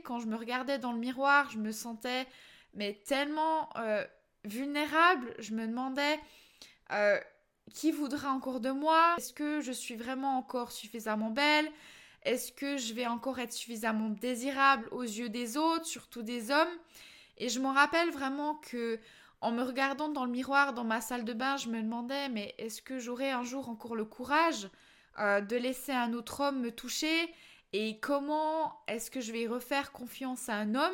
Quand je me regardais dans le miroir, je me sentais mais tellement euh, vulnérable. Je me demandais euh, qui voudra encore de moi? Est-ce que je suis vraiment encore suffisamment belle? Est-ce que je vais encore être suffisamment désirable aux yeux des autres, surtout des hommes? Et je me rappelle vraiment que en me regardant dans le miroir dans ma salle de bain, je me demandais mais est-ce que j'aurai un jour encore le courage euh, de laisser un autre homme me toucher? Et comment est-ce que je vais refaire confiance à un homme?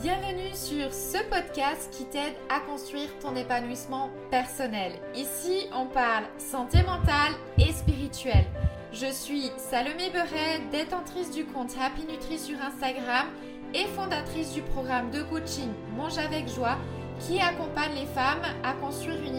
Bienvenue sur ce podcast qui t'aide à construire ton épanouissement personnel. Ici, on parle santé mentale et spirituelle. Je suis Salomé Beret, détentrice du compte Happy Nutri sur Instagram et fondatrice du programme de coaching Mange avec joie qui accompagne les femmes à construire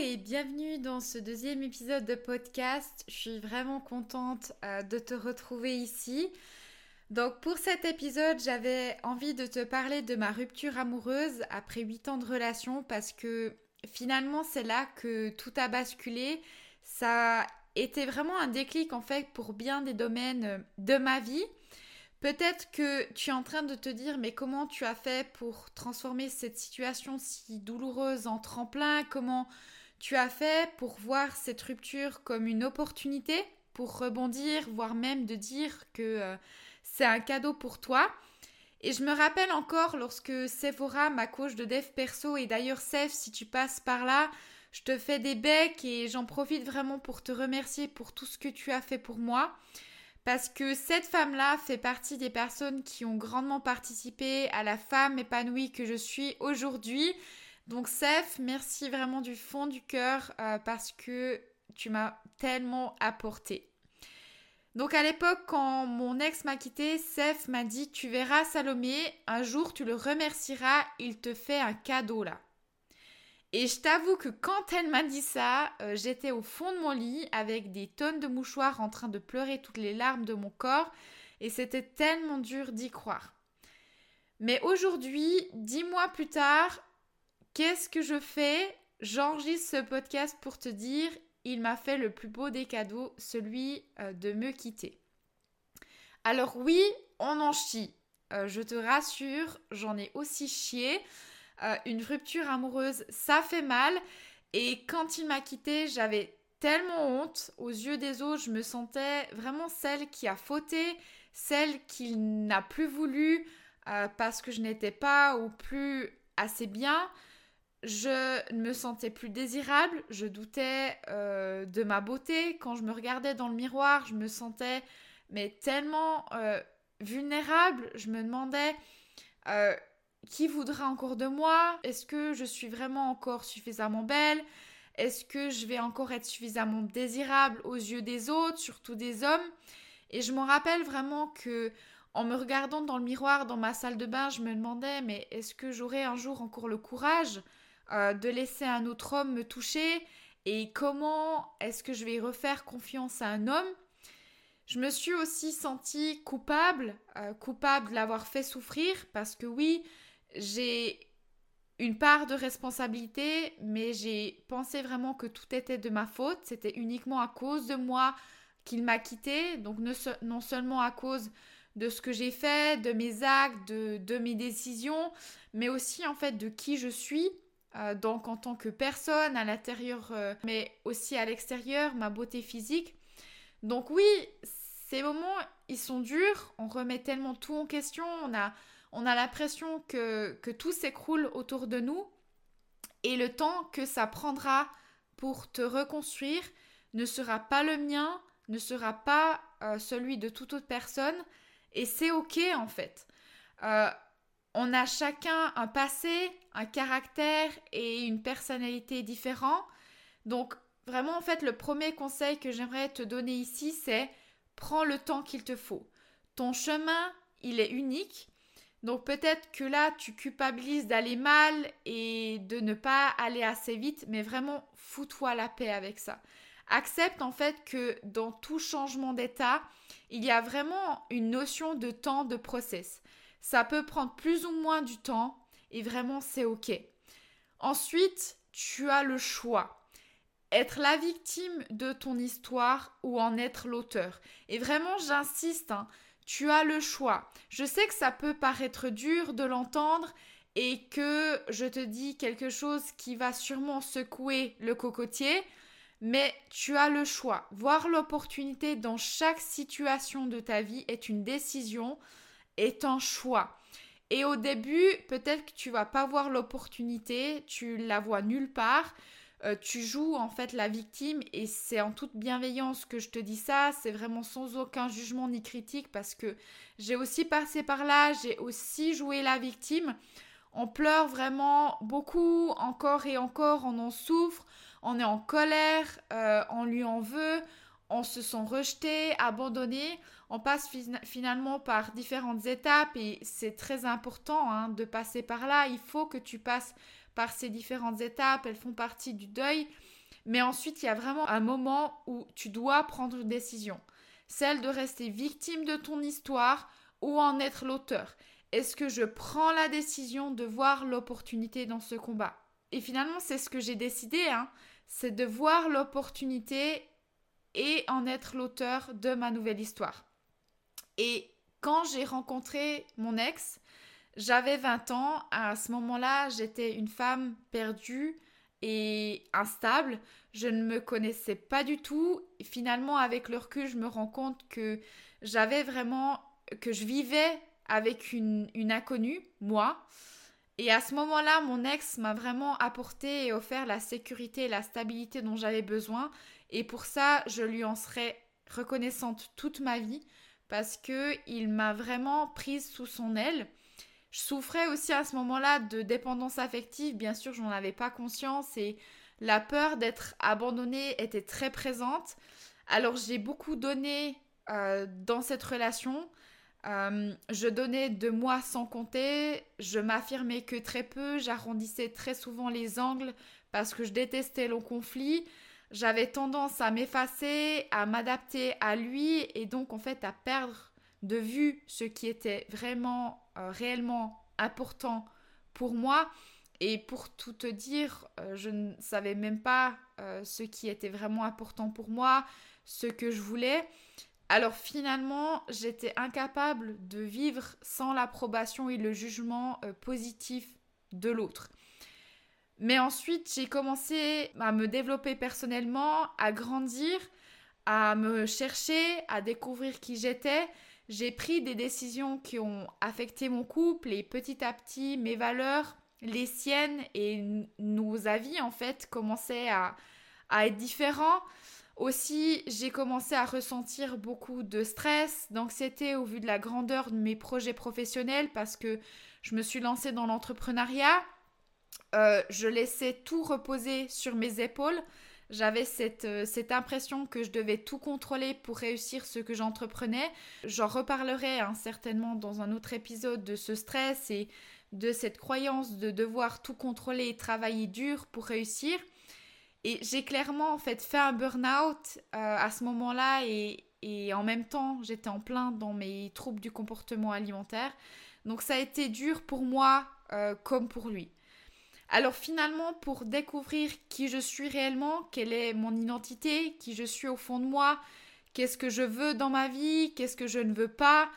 et bienvenue dans ce deuxième épisode de podcast. Je suis vraiment contente euh, de te retrouver ici. Donc pour cet épisode, j'avais envie de te parler de ma rupture amoureuse après 8 ans de relation parce que finalement c'est là que tout a basculé. Ça été vraiment un déclic en fait pour bien des domaines de ma vie. Peut-être que tu es en train de te dire, mais comment tu as fait pour transformer cette situation si douloureuse en tremplin? Comment tu as fait pour voir cette rupture comme une opportunité pour rebondir, voire même de dire que euh, c'est un cadeau pour toi et je me rappelle encore lorsque Sephora, ma coach de dev perso, et d'ailleurs Seth, si tu passes par là, je te fais des becs et j'en profite vraiment pour te remercier pour tout ce que tu as fait pour moi. Parce que cette femme-là fait partie des personnes qui ont grandement participé à la femme épanouie que je suis aujourd'hui. Donc Seth, merci vraiment du fond du cœur euh, parce que tu m'as tellement apporté. Donc à l'époque, quand mon ex m'a quitté, Seth m'a dit Tu verras Salomé, un jour tu le remercieras, il te fait un cadeau là. Et je t'avoue que quand elle m'a dit ça, euh, j'étais au fond de mon lit avec des tonnes de mouchoirs en train de pleurer toutes les larmes de mon corps et c'était tellement dur d'y croire. Mais aujourd'hui, dix mois plus tard, qu'est-ce que je fais? J'enregistre ce podcast pour te dire, il m'a fait le plus beau des cadeaux, celui euh, de me quitter. Alors oui, on en chie. Euh, je te rassure, j'en ai aussi chié. Euh, une rupture amoureuse, ça fait mal. Et quand il m'a quitté, j'avais tellement honte. Aux yeux des autres, je me sentais vraiment celle qui a fauté, celle qui n'a plus voulu parce que je n'étais pas ou plus assez bien. Je ne me sentais plus désirable, je doutais euh, de ma beauté. Quand je me regardais dans le miroir, je me sentais mais tellement vulnérable. Je me demandais qui voudra encore de moi? Est-ce que je suis vraiment encore suffisamment belle? Est-ce que je vais encore être suffisamment désirable aux yeux des autres, surtout des hommes? Et je me rappelle vraiment que en me regardant dans le miroir dans ma salle de bain, je me demandais mais est-ce que j'aurai un jour encore le courage euh, de laisser un autre homme me toucher et comment est-ce que je vais refaire confiance à un homme? Je me suis aussi sentie coupable, euh, coupable de l'avoir fait souffrir, parce que oui, j'ai une part de responsabilité, mais j'ai pensé vraiment que tout était de ma faute. C'était uniquement à cause de moi qu'il m'a quitté. Donc non seulement à cause de ce que j'ai fait, de mes actes, de, mes décisions, mais aussi en fait de qui je suis. Euh, donc en tant que personne à l'intérieur, euh, mais aussi à l'extérieur, ma beauté physique. Donc oui, ces moments, ils sont durs. On remet tellement tout en question. On a on a l'impression que, que tout s'écroule autour de nous et le temps que ça prendra pour te reconstruire ne sera pas le mien, ne sera pas euh, celui de toute autre personne et c'est ok en fait. On a chacun un passé, un caractère et une personnalité différents. Donc vraiment en fait le premier conseil que j'aimerais te donner ici c'est prends le temps qu'il te faut. Ton chemin, il est unique Donc peut-être que là, tu culpabilises d'aller mal et de ne pas aller assez vite, mais vraiment, fous-toi la paix avec ça. Accepte en fait que dans tout changement d'état, il y a vraiment une notion de temps de process. Ça peut prendre plus ou moins du temps et vraiment c'est ok. Ensuite, tu as le choix. Être la victime de ton histoire ou en être l'auteur. Et vraiment, j'insiste, hein, tu as le choix. Je sais que ça peut paraître dur de l'entendre et que je te dis quelque chose qui va sûrement secouer le cocotier, mais tu as le choix. Voir l'opportunité dans chaque situation de ta vie est une décision, est un choix. Et au début, peut-être que tu vas pas voir l'opportunité, tu la vois nulle part. Euh, tu joues en fait la victime et c'est en toute bienveillance que je te dis ça, c'est vraiment sans aucun jugement ni critique parce que j'ai aussi passé par là, j'ai aussi joué la victime. On pleure vraiment beaucoup, encore et encore, on en souffre, on est en colère, euh, on lui en veut, on se sent rejeté, abandonné. On passe finalement par différentes étapes et c'est très important hein, de passer par là. Il faut que tu passes par ces différentes étapes, elles font partie du deuil. Mais ensuite, il y a vraiment un moment où tu dois prendre une décision. Celle de rester victime de ton histoire ou en être l'auteur. Est-ce que je prends la décision de voir l'opportunité dans ce combat? Et finalement, c'est ce que j'ai décidé, hein, c'est de voir l'opportunité et en être l'auteur de ma nouvelle histoire. Et quand j'ai rencontré mon ex, j'avais 20 ans. À ce moment-là, j'étais une femme perdue et instable. Je ne me connaissais pas du tout. finalement, avec le recul, je me rends compte que j'avais vraiment, que je vivais avec une, une inconnue, moi. Et à ce moment-là, mon ex m'a vraiment apporté et offert la sécurité et la stabilité dont j'avais besoin. Et pour ça, je lui en serai reconnaissante toute ma vie parce que il m'a vraiment prise sous son aile. Je souffrais aussi à ce moment-là de dépendance affective, bien sûr, je n'en avais pas conscience et la peur d'être abandonnée était très présente. Alors j'ai beaucoup donné euh, dans cette relation. Euh, je donnais de moi sans compter, je m'affirmais que très peu, j'arrondissais très souvent les angles parce que je détestais le conflit. J'avais tendance à m'effacer, à m'adapter à lui et donc en fait à perdre de vue ce qui était vraiment euh, réellement important pour moi. Et pour tout te dire, euh, je ne savais même pas ce qui était vraiment important pour moi, ce que je voulais. Alors finalement, j'étais incapable de vivre sans l'approbation et le jugement positif de l'autre. Mais ensuite, j'ai commencé à me développer personnellement, à grandir, à me chercher, à découvrir qui j'étais j'ai pris des décisions qui ont affecté mon couple et petit à petit mes valeurs, les siennes et nos avis en fait commençaient à, être différents. Aussi, j'ai commencé à ressentir beaucoup de stress, d'anxiété au vu de la grandeur de mes projets professionnels parce que je me suis lancée dans l'entrepreneuriat. Euh, je laissais tout reposer sur mes épaules. J'avais euh, cette, impression que je devais tout contrôler pour réussir ce que j'entreprenais. J'en reparlerai hein, certainement dans un autre épisode de ce stress et de cette croyance de devoir tout contrôler et travailler dur pour réussir. Et j'ai clairement en fait fait un burn-out euh, à ce moment-là et, en même temps j'étais en plein dans mes troubles du comportement alimentaire. Donc ça a été dur pour moi euh, comme pour lui. Alors finalement, pour découvrir qui je suis réellement, quelle est mon identité, qui je suis au fond de moi, qu'est-ce que je veux dans ma vie, qu'est-ce que je ne veux pas,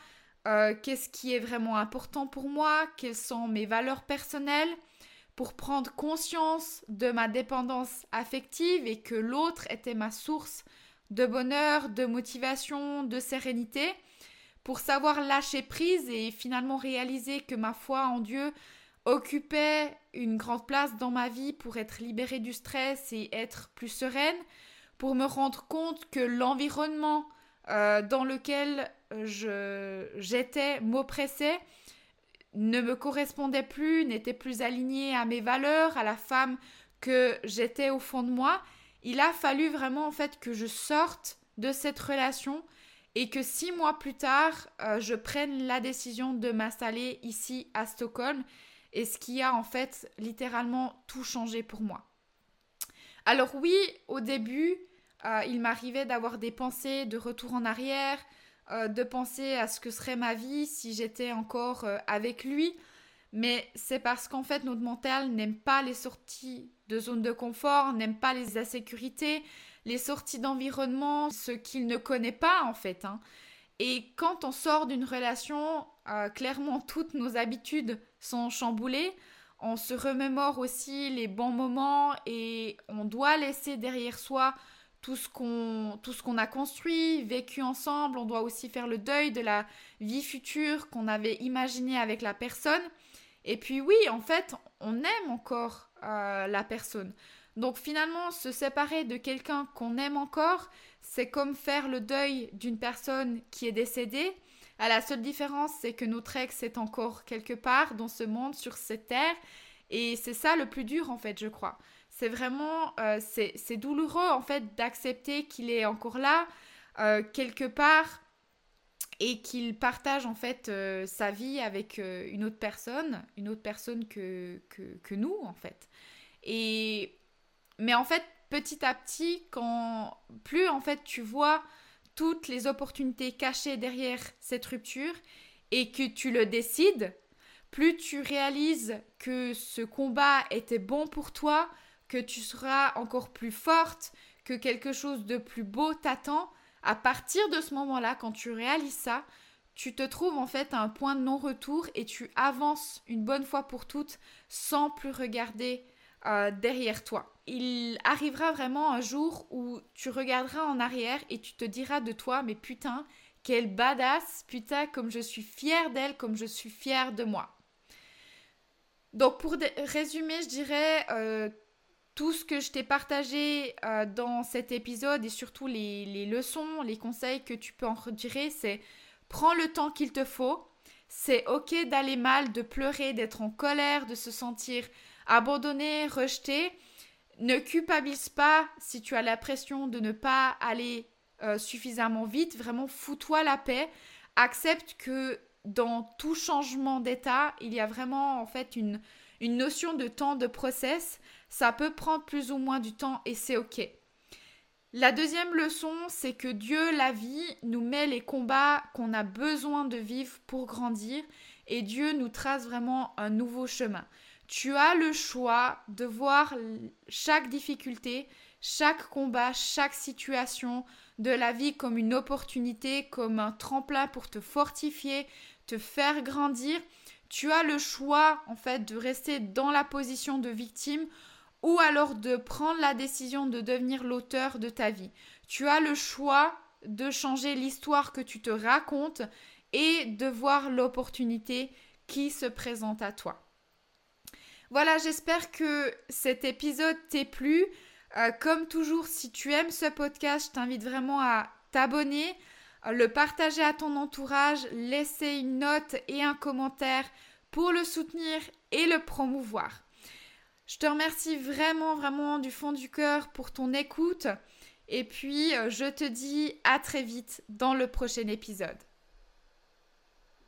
euh, qu'est-ce qui est vraiment important pour moi, quelles sont mes valeurs personnelles, pour prendre conscience de ma dépendance affective et que l'autre était ma source de bonheur, de motivation, de sérénité, pour savoir lâcher prise et finalement réaliser que ma foi en Dieu occupait une grande place dans ma vie pour être libérée du stress et être plus sereine, pour me rendre compte que l'environnement euh, dans lequel je, j'étais m'oppressait, ne me correspondait plus, n'était plus aligné à mes valeurs, à la femme que j'étais au fond de moi. Il a fallu vraiment en fait que je sorte de cette relation et que six mois plus tard, euh, je prenne la décision de m'installer ici à Stockholm et ce qui a en fait littéralement tout changé pour moi. Alors oui, au début, euh, il m'arrivait d'avoir des pensées de retour en arrière, euh, de penser à ce que serait ma vie si j'étais encore avec lui, mais c'est parce qu'en fait notre mental n'aime pas les sorties de zone de confort, n'aime pas les insécurités, les sorties d'environnement, ce qu'il ne connaît pas en fait. Hein. Et quand on sort d'une relation, euh, clairement toutes nos habitudes sont chamboulées. On se remémore aussi les bons moments et on doit laisser derrière soi tout ce qu'on a construit, vécu ensemble. On doit aussi faire le deuil de la vie future qu'on avait imaginée avec la personne. Et puis oui, en fait, on aime encore euh, la personne. Donc finalement, se séparer de quelqu'un qu'on aime encore, c'est comme faire le deuil d'une personne qui est décédée. À la seule différence, c'est que notre ex est encore quelque part dans ce monde, sur cette terre. Et c'est ça le plus dur, en fait, je crois. C'est vraiment, euh, c'est douloureux, en fait, d'accepter qu'il est encore là, euh, quelque part, et qu'il partage, en fait, euh, sa vie avec une autre personne, une autre personne que, que, que nous, en fait. Et mais en fait, petit à petit, quand plus en fait tu vois toutes les opportunités cachées derrière cette rupture et que tu le décides, plus tu réalises que ce combat était bon pour toi, que tu seras encore plus forte, que quelque chose de plus beau t'attend, à partir de ce moment-là, quand tu réalises ça, tu te trouves en fait à un point de non-retour et tu avances une bonne fois pour toutes sans plus regarder euh, derrière toi il arrivera vraiment un jour où tu regarderas en arrière et tu te diras de toi, mais putain, quelle badass, putain, comme je suis fière d'elle, comme je suis fière de moi. Donc pour résumer, je dirais euh, tout ce que je t'ai partagé euh, dans cet épisode et surtout les, les, leçons, les conseils que tu peux en retirer, c'est prends le temps qu'il te faut. C'est ok d'aller mal, de pleurer, d'être en colère, de se sentir abandonné, rejeté. Ne culpabilise pas si tu as l'impression de ne pas aller euh, suffisamment vite. Vraiment, fous-toi la paix. Accepte que dans tout changement d'état, il y a vraiment en fait une, une notion de temps de process. Ça peut prendre plus ou moins du temps et c'est ok. La deuxième leçon, c'est que Dieu, la vie, nous met les combats qu'on a besoin de vivre pour grandir et Dieu nous trace vraiment un nouveau chemin. Tu as le choix de voir chaque difficulté, chaque combat, chaque situation de la vie comme une opportunité, comme un tremplin pour te fortifier, te faire grandir. Tu as le choix en fait de rester dans la position de victime ou alors de prendre la décision de devenir l'auteur de ta vie. Tu as le choix de changer l'histoire que tu te racontes et de voir l'opportunité qui se présente à toi. Voilà, j'espère que cet épisode t'est plu. Euh, comme toujours, si tu aimes ce podcast, je t'invite vraiment à t'abonner, le partager à ton entourage, laisser une note et un commentaire pour le soutenir et le promouvoir. Je te remercie vraiment, vraiment du fond du cœur pour ton écoute. Et puis, euh, je te dis à très vite dans le prochain épisode.